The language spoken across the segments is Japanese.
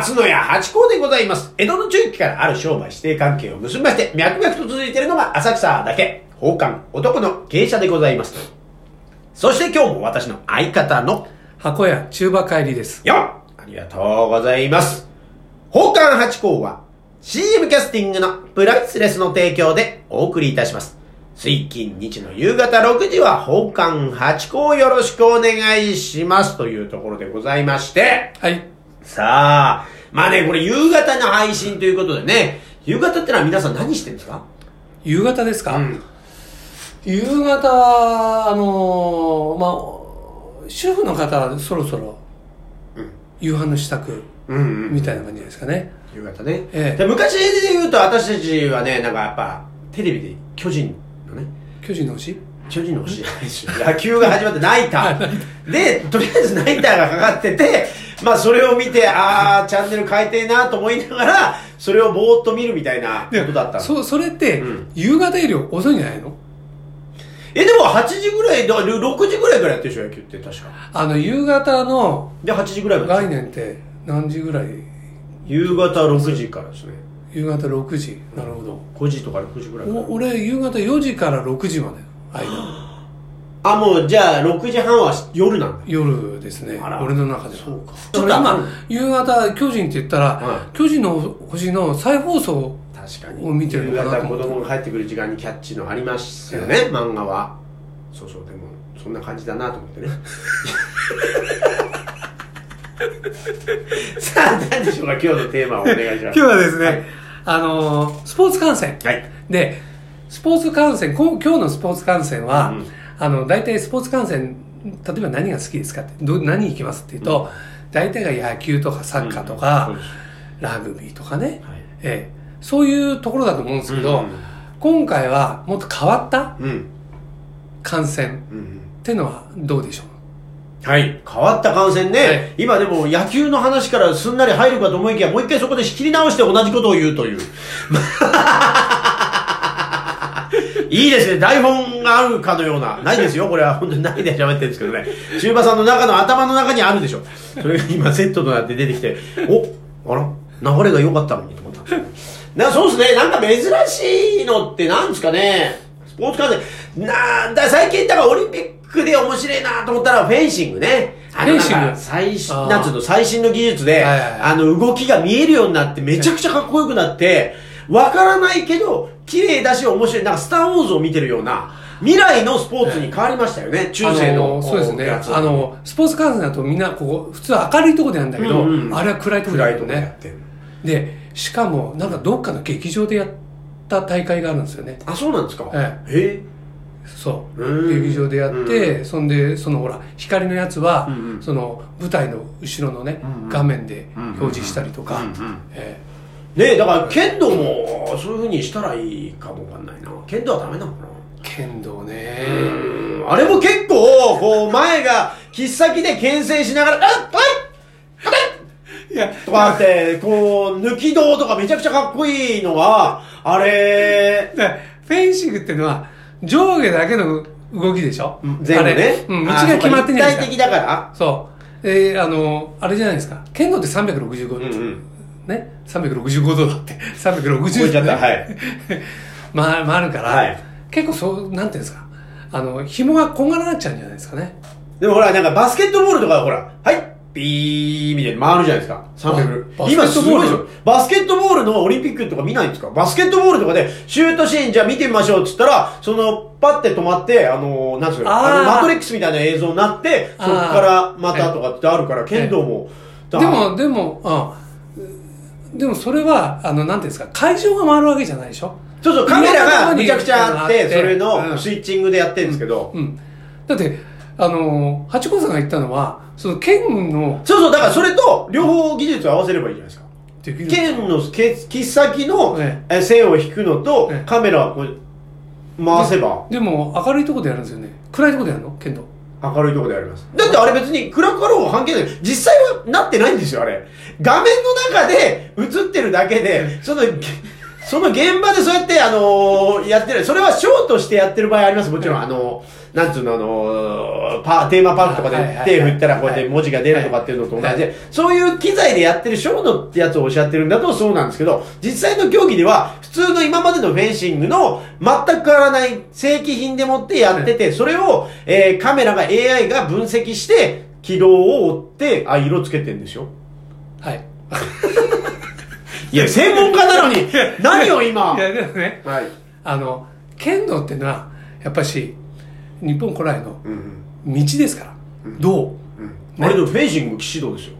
松野屋八甲でございます。江戸の中期からある商売指定関係を結びまして、脈々と続いているのが浅草だけ、宝冠男の芸者でございます。そして今日も私の相方の、箱屋中馬帰りです。よっありがとうございます。宝冠八甲は CM キャスティングのプライスレスの提供でお送りいたします。水金日の夕方6時は宝冠八甲をよろしくお願いしますというところでございまして、はい。さあ、まあね、これ夕方の配信ということでね、夕方ってのは皆さん何してるんですか？夕方ですか、うん夕方、あのーまあ、主婦の方はそろそろうん夕飯の支度。みたいな感じですかね。夕方ね。ええで昔で言うと私たちはね、なんかやっぱ、テレビで巨人のね、巨人の星？巨人の星じゃないですよ。野球が始まってナイター。で、とりあえずナイターがかかってて、まあそれを見て、あー、チャンネル変えてえなと思いながら、それをぼーっと見るみたいなことだったの。そ、それってうん、夕方より遅いんじゃないの？え、でも8時ぐらい、だから6時ぐらいからやってるでしょ、野球って確か。あの、夕方ので、8時ぐらい。概念って何時ぐらい？夕方6時からですね。夕方6時。なるほど。5時とか6時ぐらいからお俺、夕方4時から6時まで、間。あ、もう、じゃあ、6時半は夜なんだ。夜ですね。俺の中では。そうかだから今うん、夕方、巨人って言ったら、は巨人の星の再放送、確かに。を見てるのかな夕方子供が帰ってくる時間にキャッチのありますよね、漫画は。そうそう、でも、そんな感じだなと思ってね。さあ、何でしょうか、今日のテーマをお願いします。今日はですね、はいあのースポーツ観戦。はい。で、スポーツ観戦、こ今日のスポーツ観戦は、うんあの、大体スポーツ観戦、例えば何が好きですかって、ど何行きますっていうと、大体が野球とかサッカーとか、ラグビーとかね、はいええ、そういうところだと思うんですけど、うん今回はもっと変わったうん。観戦うん。ってのはどうでしょう？はい。変わった観戦ね。はい今でも野球の話からすんなり入るかと思いきや、もう一回そこで仕切り直して同じことを言うという。いいですね。台本があるかのような。ないですよ。これは本当にないで喋ってるんですけどね。中馬さんの中の頭の中にあるでしょ。それが今セットとなって出てきて、おあら？流れが良かったのにと思ったんですよね。なそうですね。なんか珍しいのってなんですかね。スポーツ観戦。なんだ、最近だからオリンピックで面白いなと思ったらフェンシングね。あのフェンシングなんか最新、なんつうの、最新の技術で、はいはいはいあの、動きが見えるようになって、めちゃくちゃかっこよくなって、わからないけど、綺麗だし面白い。なんか、スターウォーズを見てるような、未来のスポーツに変わりましたよね。中世の。あそうですね。あの、スポーツ観戦だとみんなここ、普通明るいところでやるんだけど、うんうんあれは暗いところで暗いとやるよね。こでやってる。で、しかも、なんかどっかの劇場でやった大会があるんですよね。あ、そうなんですかええそう。うん劇場でやって、そんで、そのほら、光のやつは、その舞台の後ろのね、画面で表示したりとか、えねえ、だから、剣道も、そういう風にしたらいいかもわかんないな。剣道はダメなのかなー剣道ね、うんあれも結構、こう、前が、切っ先で牽制しながら、あっはいいや、とかあって、こう、抜き道とかめちゃくちゃかっこいいのは、あれ、でフェンシングっていうのは、上下だけの動きでしょ？全部ね。うん、道が決まってないあそうか立体的。だから。そう。えー、あの、あれじゃないですか。剣道って365度、うんうんね。365度だって。360覚えちゃった。はい。まあ、回るから、はい結構そう、なんていうんですか。あの、紐がこんがらがっちゃうんじゃないですかね。でもほら、なんかバスケットボールとかほら、はい、ピーみたいに回るじゃないですか。300バ。スケ今すごいでしょ。バスケットボールのオリンピックとか見ないんですか？バスケットボールとかで、シュートシーンじゃあ見てみましょうっつったら、その、パッて止まって、あのなんですか、あの、マトリックスみたいな映像になって、そこからまたとかってあるから、剣道も。でも、でも、あでもそれは、あの、なんていうんですか、会場が回るわけじゃないでしょ？そうそう、カメラがめちゃくちゃあって、うんそれのスイッチングでやってるんですけど、うん。だって、あの、八甲さんが言ったのは、その剣の、そうそう、だからそれと両方技術を合わせればいいじゃないですか。できる。剣のけ切っ先のええ。線を引くのとええ、カメラをこう回せば。でも、明るいところでやるんですよね。暗いところでやるの？剣道。明るいとこであります。だってあれ別に暗かろうが関係ない。実際はなってないんですよ、あれ。画面の中で映ってるだけで、その、その現場でそうやって、あのーやってる。それはショーとしてやってる場合あります。もちろん、あのーなんつうの、あの、パテーマパークとかで手振ったらこうやって文字が出るとかっていうのと同じはいで、そういう機材でやってるショートってやつをおっしゃってるんだとそうなんですけど、実際の競技では、普通の今までのフェンシングの全く変わらない正規品でもってやってて、それを、えーカメラが AI が分析して、軌道を追って、あ、色つけてんですよ。はい。いや、専門家なのに、何を今？いや、でもね、はい。あの、剣道っていうのは、やっぱし、日本古来のうん道ですから。道。うん。あれでもフェンシングも騎士道ですよ。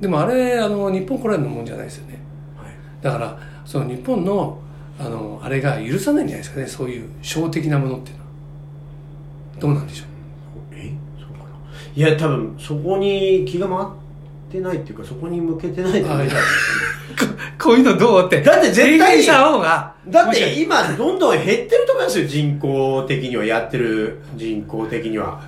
でもあれ、あの、日本古来のもんじゃないですよね。はい。だから、その日本の、あの、あれが許さないんじゃないですかね。そういう、小的なものっていうのは。どうなんでしょう？え？そうかないや多分そこに気が回ってないっていうかそこに向けてない こういうのどうって。だって絶対にした方が。だって今どんどん減ってると思いますよ人口的には。やってる人口的には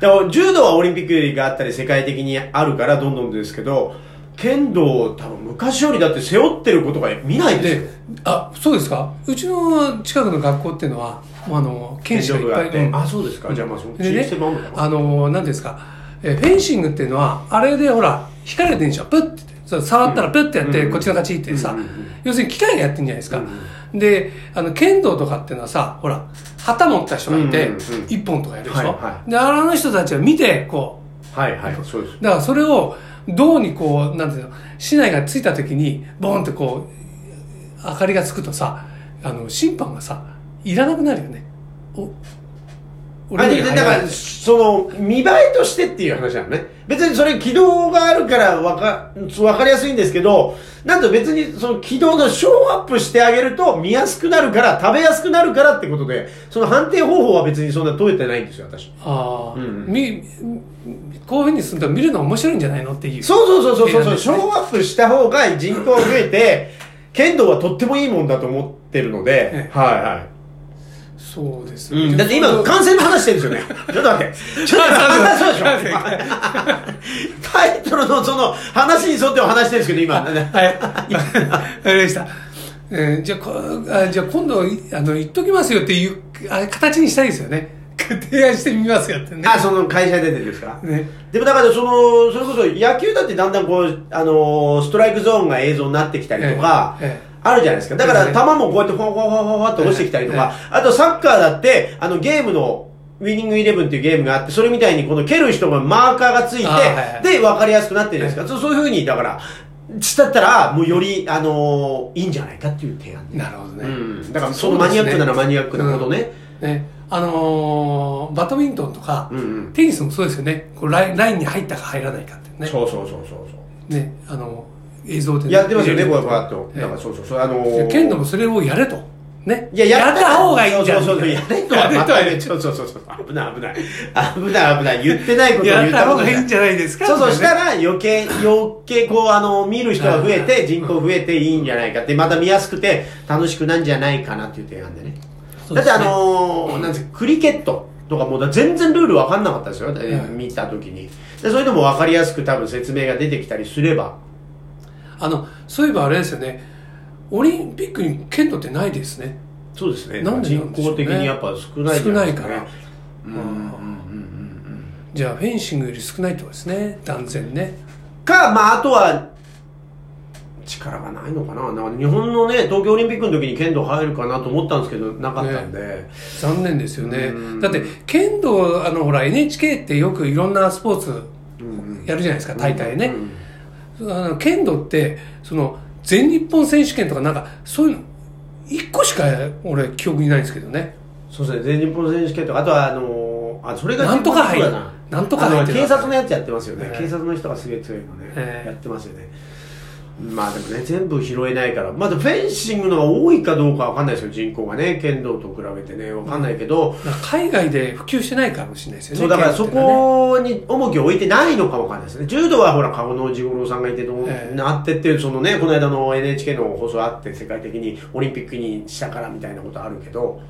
だから柔道はオリンピックがあったり世界的にあるからどんどんですけど剣道多分昔よりだって背負ってることが見ないですよ。で、あ、そうですか？うちの近くの学校っていうのは、もうあの、剣士がいっぱい。うんあそうですか。じゃあまあそのでねシステムあるのか。なあの、なんていうんですか、えーフェンシングっていうのは、あれでほら、光が出るんでしょプッて。そう触ったらプッてやって、うん。こっちの勝ちってさ、要するに機械がやってるんじゃないですか。で、あの、剣道とかっていうのはさ、ほら、旗持った人がいて一本とかやるでしょ、はいはで、あの人たちは見て、こう、はいはいそうです。だからそれを、銅にこう、なんていうの、市内がついた時に、ボーンってこう、明かりがつくとさ、あの、審判がさ、いらなくなるよね。お、あでだから、その、見栄えとしてっていう話なのね。別にそれ軌道があるからわか、わかりやすいんですけど、なんと別にその軌道のショーアップしてあげると見やすくなるから、食べやすくなるからってことで、その判定方法は別にそんな問えてないんですよ、私。ああ、うんみ、こういうふうにすると見るの面白いんじゃないのっていう。そうそうそうそうそう、ねショーアップした方が人口が増えて、剣道はとってもいいもんだと思ってるのでえ、はいはい。そうですうん、だって今、感染の話してるんですよね。ちょっと待って。ちょっと待って。そうでしょ。タイトルのその話に沿ってお話してるんですけど、今。はい。わかりました。えーじゃあじゃあ今度、いあの、言っときますよっていうあ形にしたいですよね。提案してみますよってね。あ、その会社出てですか？ね。でもだからその、それこそ野球だってだんだんこう、あのーストライクゾーンが映像になってきたりとかええええ、あるじゃないですか。だからええ球もこうやってフォンフォンフォンフォンフォンって落ちてきたりとかえ、あとサッカーだって、あのゲームの、ウィニングイレブンっていうゲームがあって、それみたいにこの蹴る人がマーカーがついてで、分かりやすくなってるじゃないですか。そういうふうに、だから、したったら、もうより、あのーいいんじゃないかっていう提案ね。なるほどね。うん。だからそのマニアックならマニアックなことね。ね。あのーバドミントンとか、うんうん。テニスもそうですよね。こうラインラインに入ったか入らないかってね。そうそうそうそうそう。ね。あの、映像で、やってますよね、こうやってえバーッと。えだからそうそうそう。あのー、剣道もそれをやれと。ね。いや、やった方がいいんじゃん。そうそうそう、やれとは、ね、そうそうそう危ない危ない。危ない危ない。言ってないことを言やった方がいいんじゃないですかそうそう、したら余計、余計こう、あの、見る人が増えて、人口増えていいんじゃないかって、また見やすくて楽しくなんじゃないかなっていう提案でね。だってあのー、なんですか、クリケットとかもう全然ルール分かんなかったですよ、い見た時に。でそういうのも分かりやすく多分説明が出てきたりすれば。あの、そういえばあれですよね。オリンピックに剣道ってないですね。そうですね。なんでね口的にやっぱ少ないじゃないですか、ね。少ないからうんうんうんうんじゃあ、フェンシングより少ないってことですね。断然ね。か、まあ、あとは、力がないのかな。なんか日本のね、東京オリンピックの時に剣道入るかなと思ったんですけど、なかったんで。残念ですよねうん。だって、剣道、あの、ほら、NHK ってよくいろんなスポーツうんやるじゃないですか、大会ねう。んあの剣道って、その、全日本選手権とかなんか、そういうの、一個しか俺記憶にないんですけどね。そうですね、全日本選手権とか、あとは、あのーあ、それがなんとか杯な。なんとか警察のやつやってますよね。ええ警察の人がすげえ強いのね、ええやってますよね。まあでもね、全部拾えないから。まだフェンシングのが多いかどうかわかんないですよ、人口がね。剣道と比べてね、わかんないけど、海外で普及してないかもしれないですよね。そう、だからそこに重きを置いてないのかもわかんないですね。柔道はほら、籠野次五郎さんがいてどうええなってっていう、そのね、この間の NHK の放送あって、世界的にオリンピックにしたからみたいなことあるけど、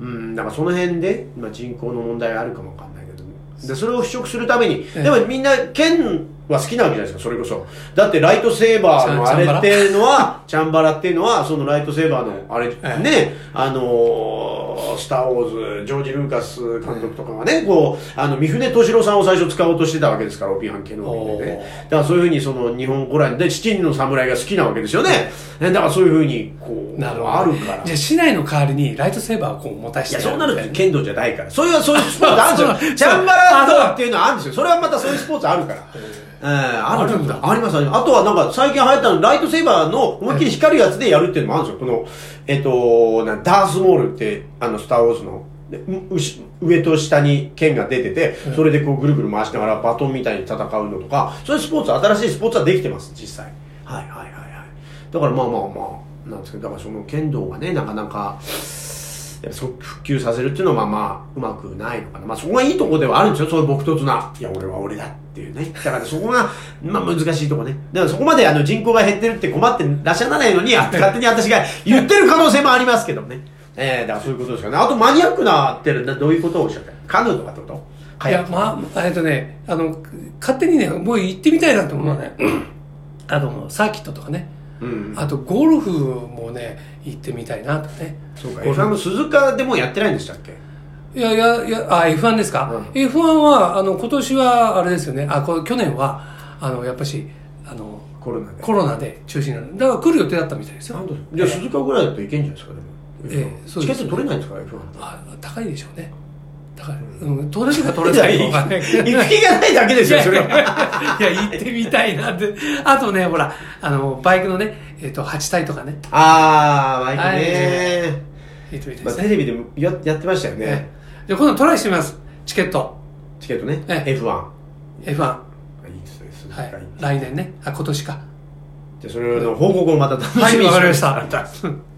うん、だからその辺で、まあ、人口の問題があるかもわかんないけど、でそれを払拭するために、ええでもみんな剣は好きなわけじゃないですか、それこそ。だってライトセーバーのあれっていうのは、チャンバラっていうのは、そのライトセーバーのあれ、ええね、あのースター・ウォーズ、ジョージ・ルーカス監督とかがね、こう、あの、三船敏郎さんを最初使おうとしてたわけですから、オピハン系のおーね。だからそういうふうに、その、日本古来で、七人の侍が好きなわけですよね。ねだからそういうふうに、こう、なる。あるから。じゃあ、市内の代わりにライトセーバーをこう持たせていや、そうなると剣道じゃないから。そういう、そういうスポーツあるんですよ。チャンバラとかっていうのはあるんですよ。それはまたそういうスポーツあるから。えー、あるんだあります、あります。あとはなんか最近流行ったの、ライトセーバーの思いっきり光るやつでやるっていうのもあるんですよ。この、えっと、なダースモールって、あの、スターウォーズの、でううし上と下に剣が出てて、それでこうぐるぐる回しながらバトンみたいに戦うのとか、そういうスポーツ、新しいスポーツはできてます、実際。はいはいはいはい。だからまあまあまあ、なんですけど、だからその剣道がね、なかなか、復旧させるっていうのはまあまあうまくないのかな。まあそこがいいところではあるんですよ。そういう朴突な。いや、俺は俺だっていうね。だからそこが、まあ難しいところね。だからそこまであの人口が減ってるって困ってらっしゃらないのに、あ勝手に私が言ってる可能性もありますけどね。ええだからそういうことですかね。あとマニアックなってるどういうことをおっしゃってカヌーとかってこと？いや、まあ、えっとね、あの、勝手にね、もう行ってみたいなと思うのはね、あの、サーキットとかね、うん。あとゴルフもね、行ってみたいなとね。そうか。ゴルフ F1 の鈴鹿でもやってないんでしたっけ？いやいやいや、あ、F1 ですか、うん ?F1 は、あの、今年は、あれですよね、あ、これ去年は、あの、やっぱし、あの、コロナで。コロナで中止になる。だから来る予定だったみたいですよ。じゃあ鈴鹿ぐらいだといけんじゃないですか、でも。ええそうですチケット取れないんですか、F1 って。あ高いでしょうね。高い。うん、取れるか取れないかわかんないけど。行く気がないだけですよ、それは。いや、行ってみたいなって。あとね、ほら、あの、バイクのね、えっ、と、8体とかね、あー、マイクね。まあ、行ってみたいですね。テレビでもややってましたよね。じゃあ今度トライしてみます。チケット。チケットね。ええ F1。F1。はいいですね、鈴鹿いい。い。来年ね。あ、今年か。じゃあ、それの報告をまた楽しみにはい、わかりました。